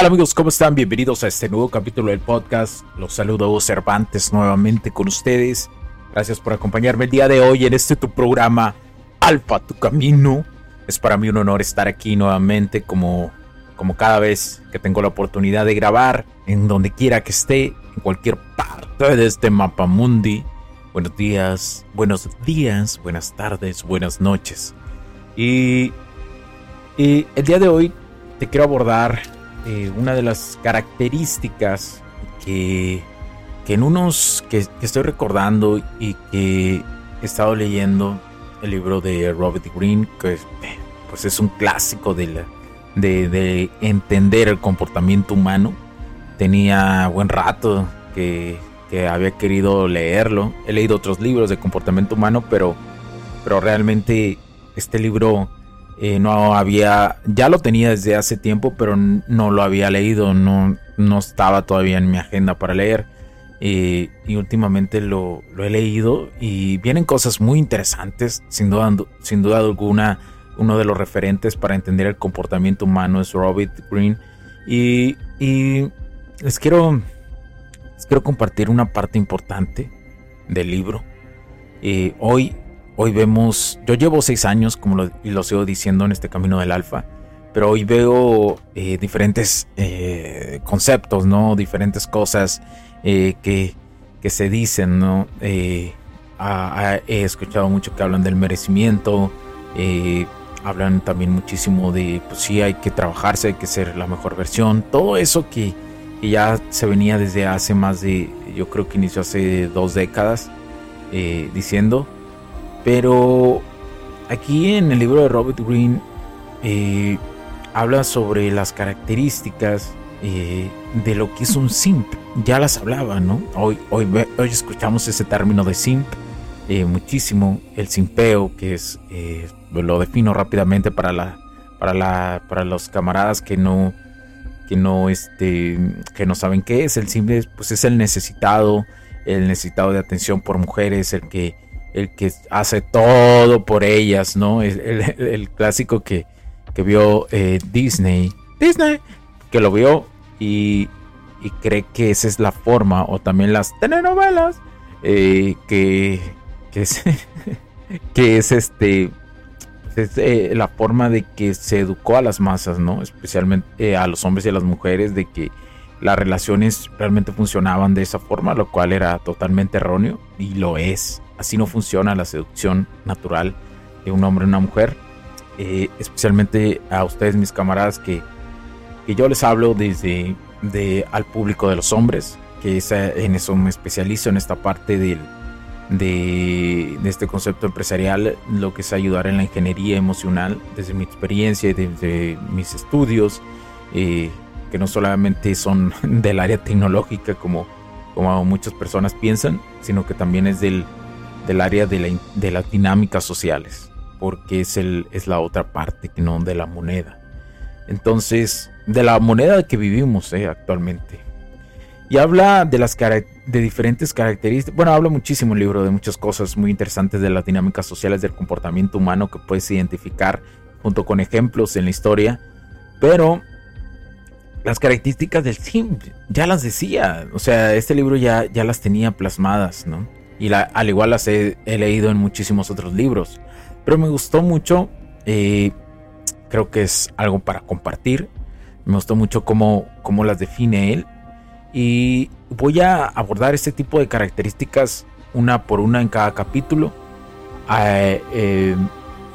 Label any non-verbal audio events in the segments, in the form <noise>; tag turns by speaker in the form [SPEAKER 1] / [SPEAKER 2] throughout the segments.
[SPEAKER 1] Tal amigos? ¿Cómo están? Bienvenidos a este nuevo capítulo del podcast. Los saludo Cervantes nuevamente con ustedes. Gracias por acompañarme el día de hoy en este tu programa Alfa Tu Camino. Es para mí un honor estar aquí nuevamente como, como cada vez que tengo la oportunidad de grabar en donde quiera que esté, en cualquier parte de este mapa mundi. Buenos días, buenos días, buenas tardes, buenas noches. Y, y el día de hoy te quiero abordar eh, una de las características que, que en unos que, estoy recordando y que he estado leyendo el libro de Robert Greene, que pues es un clásico de, de, de entender el comportamiento humano. Tenía buen rato que, que, había querido leerlo. He leído otros libros de comportamiento humano, pero, pero realmente este libro eh, no había, ya lo tenía desde hace tiempo, pero no lo había leído, no, no estaba todavía en mi agenda para leer. Eh, y últimamente lo, he leído y vienen cosas muy interesantes, sin duda, sin duda alguna. Uno de los referentes para entender el comportamiento humano es Robert Greene. Y, les, quiero, quiero compartir una parte importante del libro. Eh, hoy Hoy vemos, yo llevo seis años, como lo, y lo sigo diciendo en este camino del alfa, pero hoy veo eh, diferentes eh, conceptos, ¿no? Diferentes cosas eh, que, se dicen, ¿no? he escuchado mucho que hablan del merecimiento, hablan también muchísimo de, pues sí, hay que trabajarse, hay que ser la mejor versión, todo eso que, que ya se venía desde hace más de, yo creo que inició hace dos décadas, diciendo pero aquí en el libro de Robert Greene eh, habla sobre las características eh, de lo que es un simp. Ya las hablaba, ¿no? Hoy, hoy, hoy escuchamos ese término de simp eh, muchísimo. El simpeo, que es, lo defino rápidamente para, la, para, la, para los camaradas que no, que no, este, que no saben qué es. El simp pues es el necesitado, el necesitado de atención por mujeres, el que el que hace todo por ellas, ¿no? El, el, clásico que, que vio eh, Disney. Disney. Que lo vio y, y, cree que esa es la forma, o también las telenovelas, eh, que, que, es, <laughs> que es este... Es eh, la forma de que se educó a las masas, ¿no? Especialmente a los hombres y a las mujeres, de que las relaciones realmente funcionaban de esa forma, lo cual era totalmente erróneo y lo es. Así no funciona la seducción natural de un hombre y una mujer. Eh, especialmente a ustedes, mis camaradas, que, que yo les hablo desde de, al público de los hombres, que en eso me especializo, en esta parte del, de, de, este concepto empresarial, lo que es ayudar en la ingeniería emocional, desde mi experiencia y desde mis estudios, eh, que no solamente son <laughs> del área tecnológica como, como muchas personas piensan, sino que también es del del área de, la, de las dinámicas sociales, porque es, el, es la otra parte que no de la moneda. Entonces, de la moneda que vivimos eh, actualmente. Y habla de las de diferentes características. Bueno, habla muchísimo el libro de muchas cosas muy interesantes de las dinámicas sociales del comportamiento humano que puedes identificar junto con ejemplos en la historia, pero las características del sim ya las decía, o sea, este libro ya, ya las tenía plasmadas, ¿no? Y al igual las he, leído en muchísimos otros libros, pero me gustó mucho, eh, creo que es algo para compartir, me gustó mucho cómo, cómo las define él. Y voy a abordar este tipo de características una por una en cada capítulo. Eh, eh,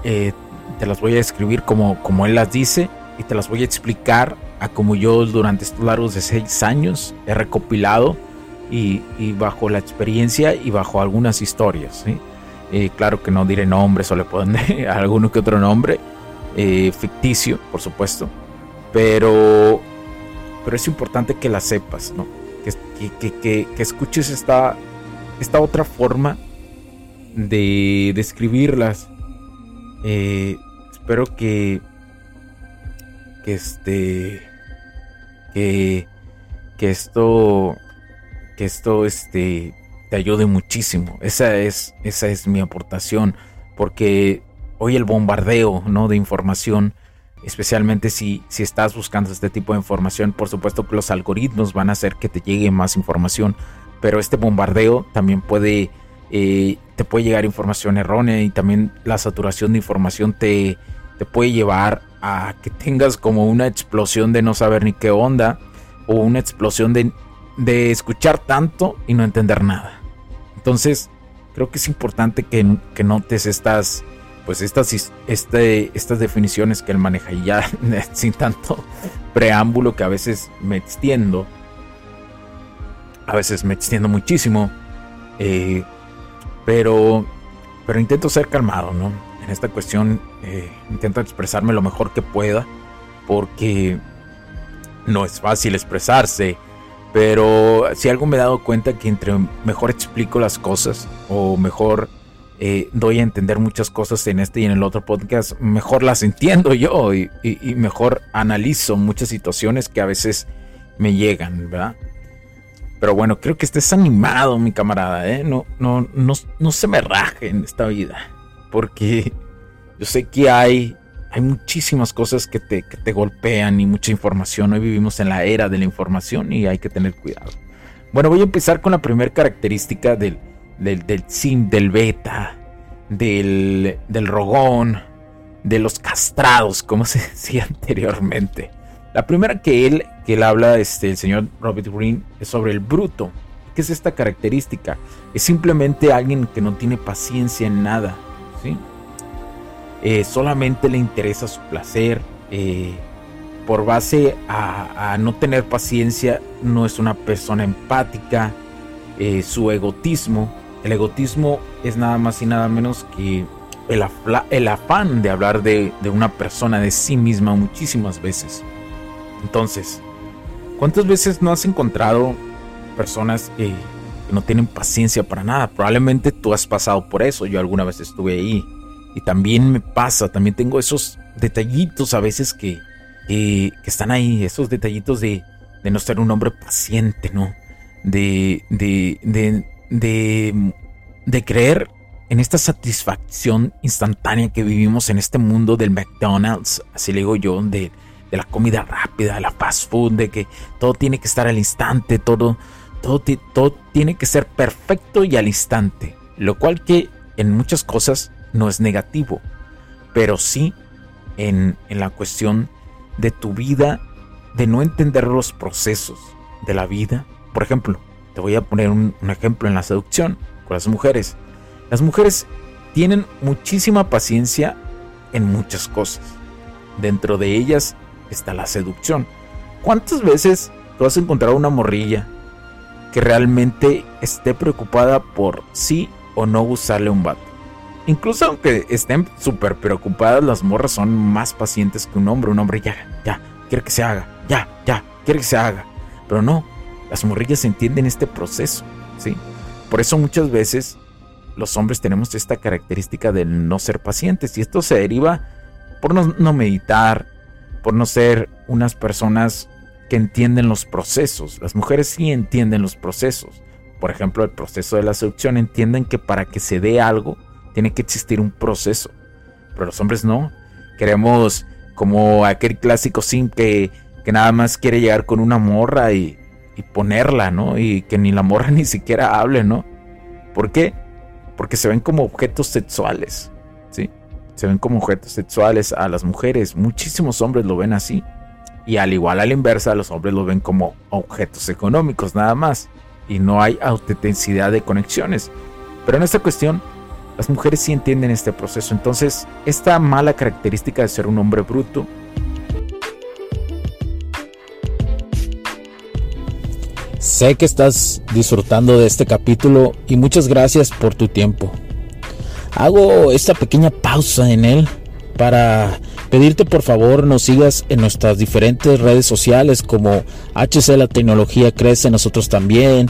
[SPEAKER 1] eh, te las voy a describir como, como él las dice y te las voy a explicar a como yo durante estos largos de seis años he recopilado y, bajo la experiencia y bajo algunas historias. claro que no diré nombres o le pondré <laughs> alguno que otro nombre ficticio, por supuesto, pero, pero es importante que la sepas, que, que, que escuches esta, esta otra forma de describirlas. Eh, espero que, que este, que, que esto, que esto, este, te ayude muchísimo. Esa es, esa es mi aportación, porque hoy el bombardeo, ¿no? De información, especialmente si, si estás buscando este tipo de información, por supuesto que los algoritmos van a hacer que te llegue más información pero este bombardeo también puede, eh, te puede llegar información errónea y también la saturación de información te, te puede llevar a que tengas como una explosión de no saber ni qué onda o una explosión de, de escuchar tanto y no entender nada. Entonces, creo que es importante que, que notes estas, pues estas, este, estas definiciones que él maneja y ya <laughs> sin tanto preámbulo que a veces me extiendo a veces me extiendo muchísimo. Eh, pero, pero intento ser calmado, ¿no? En esta cuestión eh, intento expresarme lo mejor que pueda. Porque no es fácil expresarse. Pero si algo me he dado cuenta que entre mejor explico las cosas o mejor eh, doy a entender muchas cosas en este y en el otro podcast, mejor las entiendo yo y mejor analizo muchas situaciones que a veces me llegan, ¿verdad? Pero bueno, creo que estés animado, mi camarada, ¿eh? No, no, no, no se me raje en esta vida. Porque yo sé que hay, hay muchísimas cosas que te, que te golpean y mucha información. Hoy vivimos en la era de la información y hay que tener cuidado. Bueno, voy a empezar con la primera característica del, del, del sim, del beta, del, del rogón, de los castrados, como se <laughs> decía anteriormente. La primera que él, que él habla, este, el señor Robert Greene, es sobre el bruto. ¿Qué es esta característica? Es simplemente alguien que no tiene paciencia en nada. ¿sí? Eh, solamente le interesa su placer. Eh, por base a, no tener paciencia, no es una persona empática. Eh, su egotismo. El egotismo es nada más y nada menos que el, afán de hablar de, de una persona, de sí misma, muchísimas veces. Entonces, ¿cuántas veces no has encontrado personas que, no tienen paciencia para nada? Probablemente tú has pasado por eso, yo alguna vez estuve ahí. Y también me pasa, también tengo esos detallitos a veces que, que, están ahí, esos detallitos de, de, no ser un hombre paciente, ¿no? De, de, de, de, de creer en esta satisfacción instantánea que vivimos en este mundo del McDonald's, así le digo yo, de, de la comida rápida, la fast food, de que todo tiene que estar al instante, todo, todo, todo tiene que ser perfecto y al instante. Lo cual que en muchas cosas no es negativo, pero sí en, en la cuestión de tu vida, de no entender los procesos de la vida. Por ejemplo, te voy a poner un, ejemplo en la seducción con las mujeres. Las mujeres tienen muchísima paciencia en muchas cosas. Dentro de ellas está la seducción. ¿Cuántas veces tú has encontrado una morrilla que realmente esté preocupada por sí o no gustarle un vato? Incluso aunque estén súper preocupadas, las morras son más pacientes que un hombre. Un hombre ya, ya, quiere que se haga, ya, ya, quiere que se haga. Pero no, las morrillas entienden este proceso, ¿sí? Por eso muchas veces los hombres tenemos esta característica de no ser pacientes y esto se deriva por no, no meditar, por no ser unas personas que entienden los procesos. Las mujeres sí entienden los procesos. Por ejemplo, el proceso de la seducción entienden que para que se dé algo tiene que existir un proceso. Pero los hombres no. Queremos como aquel clásico sim que, que nada más quiere llegar con una morra y, y ponerla, ¿no? Y que ni la morra <laughs> ni siquiera hable, ¿no? ¿Por qué? Porque se ven como objetos sexuales, ¿sí? Se ven como objetos sexuales a las mujeres. Muchísimos hombres lo ven así. Y al igual a la inversa, los hombres lo ven como objetos económicos nada más. Y no hay autenticidad de conexiones. Pero en esta cuestión, las mujeres sí entienden este proceso. Entonces, esta mala característica de ser un hombre bruto
[SPEAKER 2] Sé que estás disfrutando de este capítulo y muchas gracias por tu tiempo. Hago esta pequeña pausa en él para pedirte por favor nos sigas en nuestras diferentes redes sociales como HC La Tecnología Crece, nosotros también,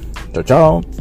[SPEAKER 2] Chao, chao.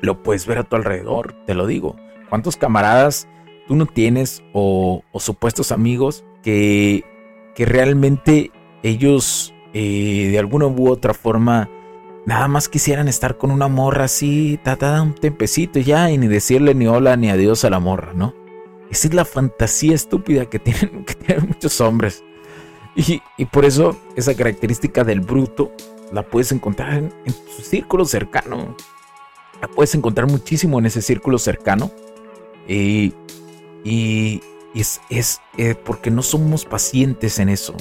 [SPEAKER 1] Lo puedes ver a tu alrededor, te lo digo. ¿Cuántos camaradas tú no tienes o, supuestos amigos que, que realmente ellos eh, de alguna u otra forma nada más quisieran estar con una morra así, ta, un tempecito ya y ni decirle ni hola ni adiós a la morra, ¿no? Esa es la fantasía estúpida que <laughs> tienen, que tienen muchos hombres. Y, por eso esa característica del bruto la puedes encontrar en, en círculo cercano la puedes encontrar muchísimo en ese círculo cercano. y, es, es eh, porque no somos pacientes en eso.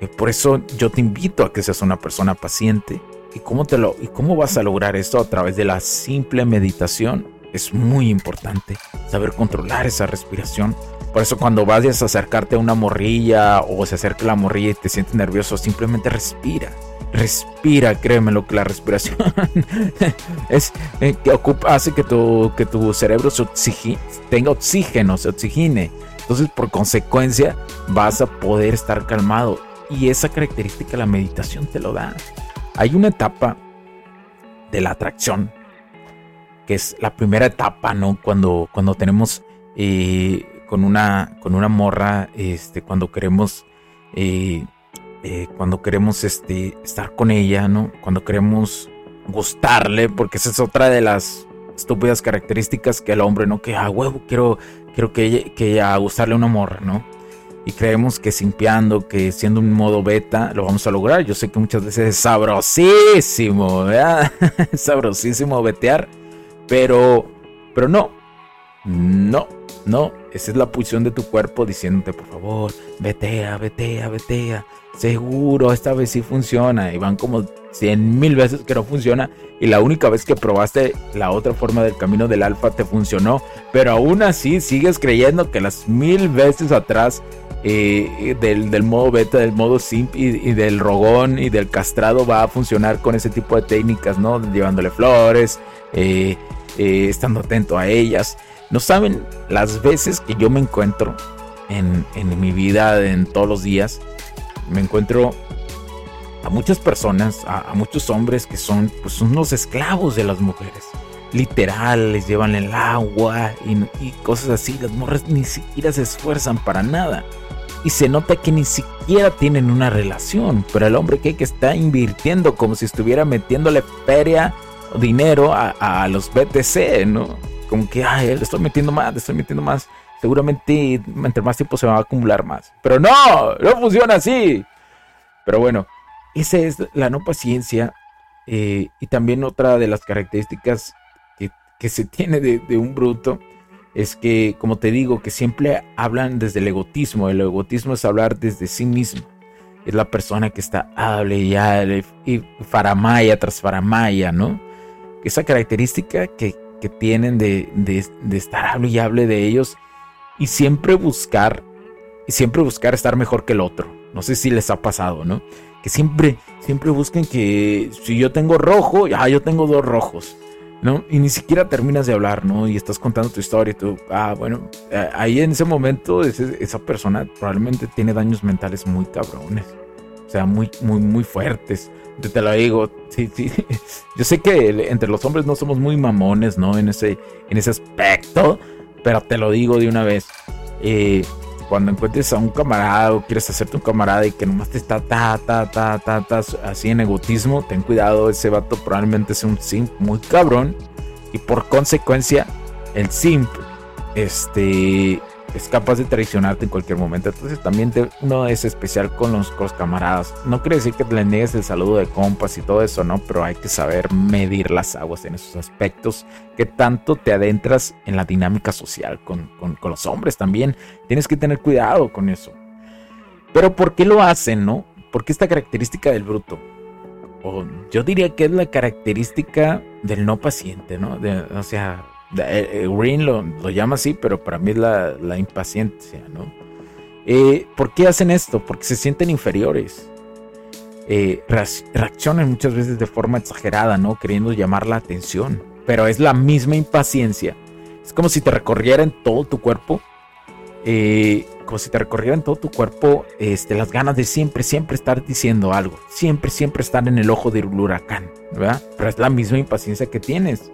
[SPEAKER 1] Eh, por eso yo te invito a que seas una persona paciente. ¿Y cómo, te lo, ¿Y cómo vas a lograr esto? A través de la simple meditación. Es muy importante saber controlar esa respiración. Por eso cuando vayas a acercarte a una morrilla o se acerca la morrilla y te sientes nervioso, simplemente respira respira, créeme lo que la respiración <laughs> es eh, que ocupa, hace que tu, que tu cerebro se tenga oxígeno, se oxigene. Entonces, por consecuencia, vas a poder estar calmado. Y esa característica la meditación te lo da. Hay una etapa de la atracción, que es la primera etapa, ¿no? Cuando, cuando tenemos eh, con, una, con una morra, este, cuando queremos eh, eh, cuando queremos este, estar con ella, ¿no? Cuando queremos gustarle, porque esa es otra de las estúpidas características que el hombre, ¿no? Que ah, huevo quiero, quiero que, ella, que a gustarle a una morra, ¿no? Y creemos que simpiando, que siendo un modo beta, lo vamos a lograr. Yo sé que muchas veces es sabrosísimo, ¿verdad? <laughs> sabrosísimo betear, pero, pero no, no, no. Esa es la pulsión de tu cuerpo diciéndote, por favor, vetea, vetea, vetea seguro, esta vez sí funciona. Y van como cien mil veces que no funciona. Y la única vez que probaste la otra forma del camino del alfa te funcionó. Pero aún así sigues creyendo que las mil veces atrás eh, del, modo beta, del modo simp y, del rogón y del castrado va a funcionar con ese tipo de técnicas, ¿no? Llevándole flores, eh, eh, estando atento a ellas. No saben las veces que yo me encuentro en, en mi vida, en todos los días me encuentro a muchas personas, a, muchos hombres que son pues unos esclavos de las mujeres. Literal, les llevan el agua y, cosas así. Las morras ni siquiera se esfuerzan para nada. Y se nota que ni siquiera tienen una relación. Pero el hombre que, está invirtiendo como si estuviera metiéndole feria o dinero a, los BTC, ¿no? Como que, ay, le estoy metiendo más, le estoy metiendo más seguramente entre más tiempo se va a acumular más. Pero no, no funciona así. Pero bueno, esa es la no paciencia eh, y también otra de las características que, se <laughs> tiene de, un bruto
[SPEAKER 2] es que, como te digo, que siempre hablan desde el egotismo. El egotismo es hablar desde sí mismo. Es la persona que está hable y hable y faramaya tras faramaya, ¿no? Esa característica que, que tienen de, de, de, estar hable y hable de ellos y siempre buscar, y siempre buscar estar mejor que el otro. No sé si les ha pasado, ¿no? Que siempre, siempre busquen que si yo tengo rojo, ya yo tengo dos rojos. ¿no? Y ni siquiera terminas de hablar, ¿no? Y estás contando tu historia y tú, ah, bueno, eh, ahí en ese momento esa persona probablemente tiene daños mentales muy cabrones, o sea, muy, muy, muy fuertes. Yo te lo digo, sí, sí. <laughs> Yo sé que entre los hombres no somos muy mamones, ¿no? En ese, en ese aspecto, pero te lo digo de una vez. Eh, cuando encuentres a un camarada o quieres hacerte un camarada y que nomás te está ta, ta, ta, ta, ta, así en egotismo, ten cuidado, ese vato probablemente sea un simp muy cabrón y por consecuencia el simp este es capaz de traicionarte en cualquier momento. Entonces también te, uno es especial con los, camaradas. No quiere decir que le niegues el saludo de compas y todo eso, ¿no? Pero hay que saber medir las aguas en esos aspectos. Que tanto te adentras en la dinámica social con, los hombres también. Tienes que tener cuidado con eso. Pero ¿por qué lo hacen, no? ¿Por qué esta característica del bruto? O yo diría que es la característica del no paciente, ¿no? o sea, Green lo, llama así, pero para mí es la, impaciencia, ¿no? Eh, ¿Por qué hacen esto? Porque se sienten inferiores. reaccionan muchas veces de forma exagerada, ¿no? Queriendo llamar la atención. Pero es la misma impaciencia. Es como si te recorriera en todo tu cuerpo. como si te recorriera en todo tu cuerpo este, las ganas de siempre, siempre estar diciendo algo. Siempre, siempre estar en el ojo del huracán, ¿verdad? Pero es la misma impaciencia que tienes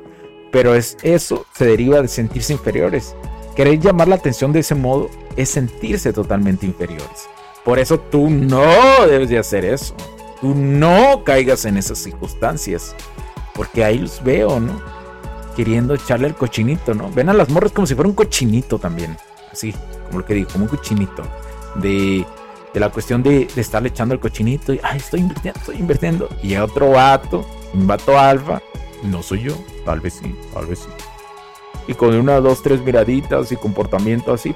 [SPEAKER 2] pero es eso se deriva de sentirse inferiores. Querer llamar la atención de ese modo es sentirse totalmente inferiores. Por eso tú no debes de hacer eso. Tú no caigas en esas circunstancias. Porque ahí los veo, ¿no? Queriendo echarle el cochinito, ¿no? Ven a las morras como si fuera un cochinito también. Así, como lo que digo, como un cochinito. De, de la cuestión de, estarle echando el cochinito y, ay, estoy invirtiendo, estoy invirtiendo. Y otro vato, un vato alfa, no soy yo, tal vez sí, tal vez sí. Y con una, dos, tres miraditas y comportamiento así,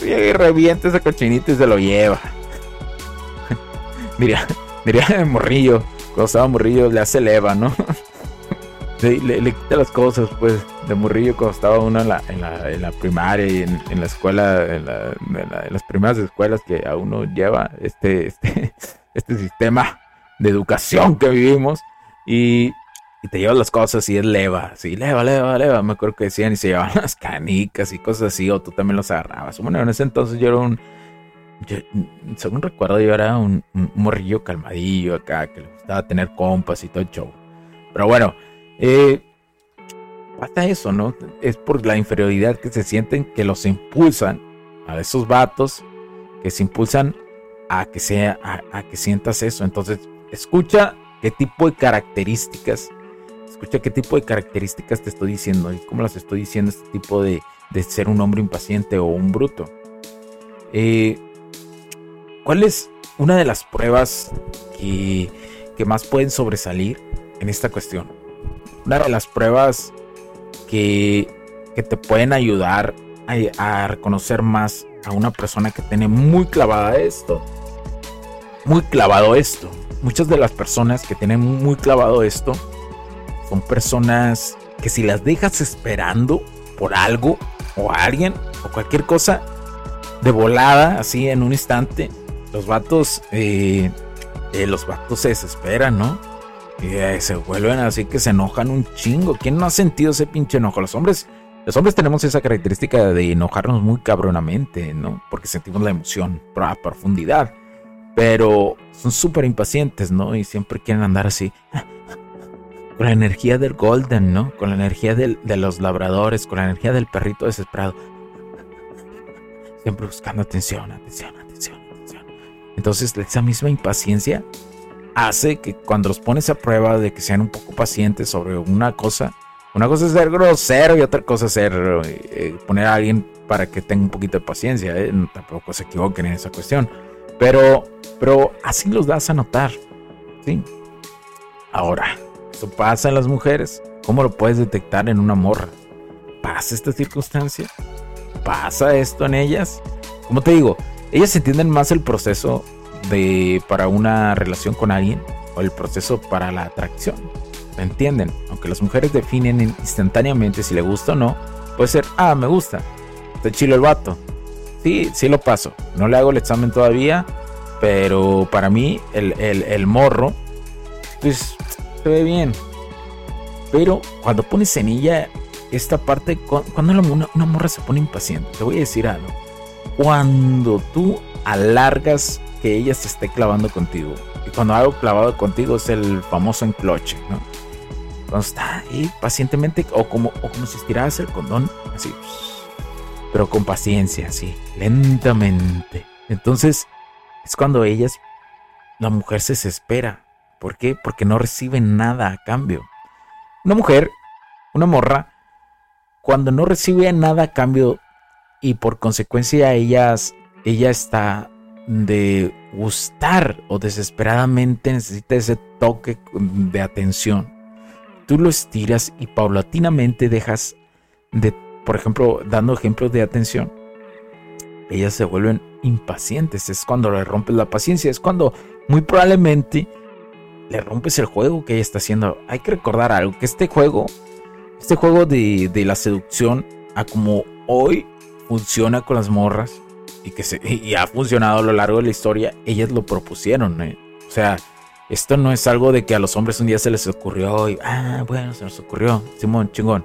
[SPEAKER 2] y revienta ese cochinito y se lo lleva. <laughs> Mira, mira morrillo, cuando estaba morrillo le hace leva, ¿no? <laughs> le, quita las cosas, pues, de morrillo cuando estaba uno en la, en la, primaria y en, la escuela, en, las primeras escuelas que a uno lleva este, este, <laughs> este sistema de educación que vivimos. Y y te llevas las cosas y es leva, sí, leva, leva, leva. Me acuerdo que decían y se llevaban <laughs> las canicas y cosas así, o tú también los agarrabas. Bueno, en ese entonces yo era un. según recuerdo, yo era un, morrillo calmadillo acá, que le gustaba tener compas y todo el show. Pero bueno, eh, pasa eso, ¿no? Es por la inferioridad que se sienten que los impulsan a esos vatos, que se impulsan a que, sea, a que sientas eso. Entonces, escucha qué tipo de características escucha qué tipo de características te estoy diciendo y cómo las estoy diciendo este tipo de, ser un hombre impaciente o un bruto. Eh, ¿Cuál es una de las pruebas que, más pueden sobresalir en esta cuestión? Una de las pruebas que, te pueden ayudar a, reconocer más a una persona que tiene muy clavada esto. Muy clavado esto. Muchas de las personas que tienen muy clavado esto son personas que si las dejas esperando por algo o alguien o cualquier cosa de volada, así en un instante, los vatos, eh, eh, los vatos se desesperan, ¿no? Y eh, se vuelven así que se enojan un chingo. ¿Quién no ha sentido ese pinche enojo? Los hombres, los hombres tenemos esa característica de enojarnos muy cabronamente, ¿no? Porque sentimos la emoción a profundidad. Pero son súper impacientes, ¿no? Y siempre quieren andar así con la energía del Golden, ¿no? Con la energía de los labradores, con la energía del perrito desesperado. Siempre buscando atención, atención, atención, atención. Entonces, esa misma impaciencia hace que cuando los pones a prueba de que sean un poco pacientes sobre una cosa, una cosa es ser grosero y otra cosa es ser eh, poner a alguien para que tenga un poquito de paciencia. ¿eh? tampoco se equivoquen en esa cuestión. Pero, pero así los das a notar. ¿sí? Ahora, pasa en las mujeres. ¿Cómo lo puedes detectar en una morra?
[SPEAKER 1] pasa esta circunstancia? ¿Pasa esto en ellas? Como te digo, ellas entienden más el proceso de para una relación con alguien o el proceso para la atracción. ¿Me entienden? Aunque las mujeres definen instantáneamente si le gusta o no, puede ser, ah, me gusta, está chilo el vato. Sí, sí lo paso. No le hago el examen todavía, pero para mí el, el morro, pues se ve bien. Pero cuando pones en ella esta parte, cuando una, una morra se pone impaciente, te voy a decir algo. Cuando tú alargas que ella se esté clavando contigo, y cuando algo clavado contigo es el famoso encloche, ¿no? Cuando está ahí pacientemente, o como, o como si estiraras el condón, así, pero con paciencia, así, lentamente. Entonces, es cuando ellas, la mujer se desespera. ¿Por qué? Porque no recibe nada a cambio. Una mujer, una morra, cuando no recibe nada a cambio y por consecuencia ellas, ella está de gustar o desesperadamente necesita ese toque de atención. Tú lo estiras y paulatinamente dejas de, por ejemplo, dando ejemplos de atención. Ellas se vuelven impacientes, es cuando le rompes la paciencia, es cuando muy probablemente le rompes el juego que ella está haciendo. Hay que recordar algo, que este juego, este juego de, la seducción, a como hoy funciona con las morras y que se, y ha funcionado a lo largo de la historia, ellas lo propusieron. ¿eh? O sea, esto no es algo de que a los hombres un día se les ocurrió y, ah, bueno, se nos ocurrió, Simón, chingón.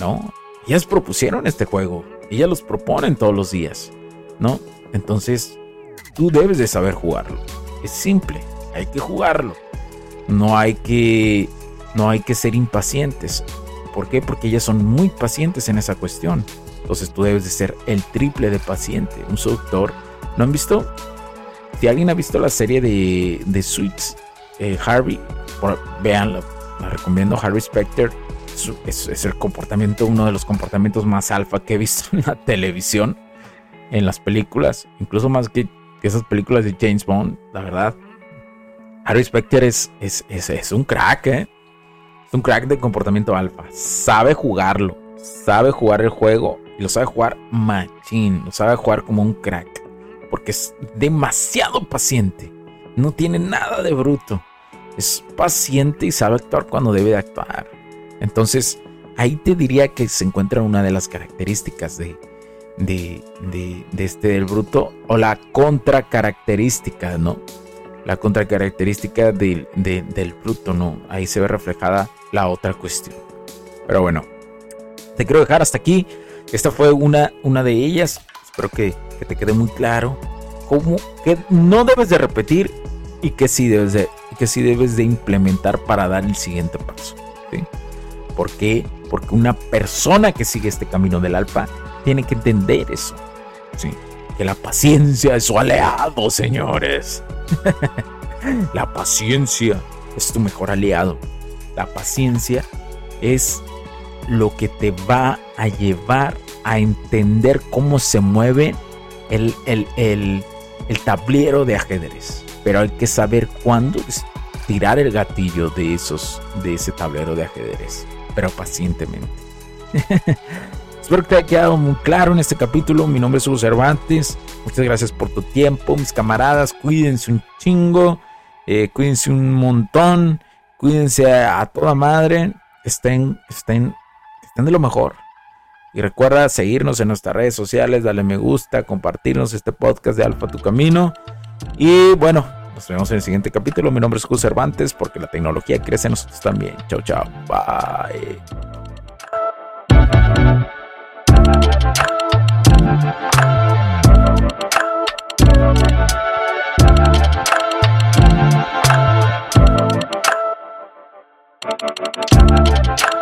[SPEAKER 1] No, ellas propusieron este juego, ellas los proponen todos los días, ¿no? Entonces, tú debes de saber jugarlo. Es simple, hay que jugarlo no hay que no hay que ser impacientes. ¿Por qué? Porque ellas son muy pacientes en esa cuestión. Entonces tú debes de ser el triple de paciente. Un seductor. ¿No han visto? Si alguien ha visto la serie de, de Suits, eh, Harvey, veanla, la recomiendo. Harvey Specter es, es, el comportamiento, uno de los comportamientos más alfa que he visto en la televisión, en las películas, incluso más que esas películas de James Bond, la verdad. Harry Specter es, es, es, un crack, ¿eh? Es un crack de comportamiento alfa. Sabe jugarlo. Sabe jugar el juego. Y lo sabe jugar machín. Lo sabe jugar como un crack. Porque es demasiado paciente. No tiene nada de bruto. Es paciente y sabe actuar cuando debe de actuar. Entonces, ahí te diría que se encuentra una de las características de, de, de, de este del bruto. O la contracaracterística, ¿no? La contracaracterística del, del fruto, ¿no? Ahí se ve reflejada la otra cuestión. Pero bueno, te quiero dejar hasta aquí. Esta fue una, una de ellas. Espero que, te quede muy claro cómo que no debes de repetir y que sí debes de, que sí debes de implementar para dar el siguiente paso. ¿sí? ¿Por qué? Porque una persona que sigue este camino del alfa tiene que entender eso. ¿sí? Que la paciencia es su aliado, señores. <laughs> la paciencia es tu mejor aliado. La paciencia es lo que te va a llevar a entender cómo se mueve el, el, tablero de ajedrez. Pero hay que saber cuándo tirar el gatillo de, esos, de ese tablero de ajedrez. Pero pacientemente. <laughs> Espero que te haya quedado muy claro en este capítulo. Mi nombre es Hugo Cervantes. Muchas gracias por tu tiempo, mis camaradas. Cuídense un chingo. Eh, cuídense un montón. Cuídense a, toda madre. Estén, estén, estén de lo mejor. Y recuerda seguirnos en nuestras redes sociales, dale me gusta, compartirnos este podcast de Alfa Tu Camino. Y bueno, nos vemos en el siguiente capítulo. Mi nombre es Hugo Cervantes porque la tecnología crece en nosotros también. Chao, chao. Bye. Thank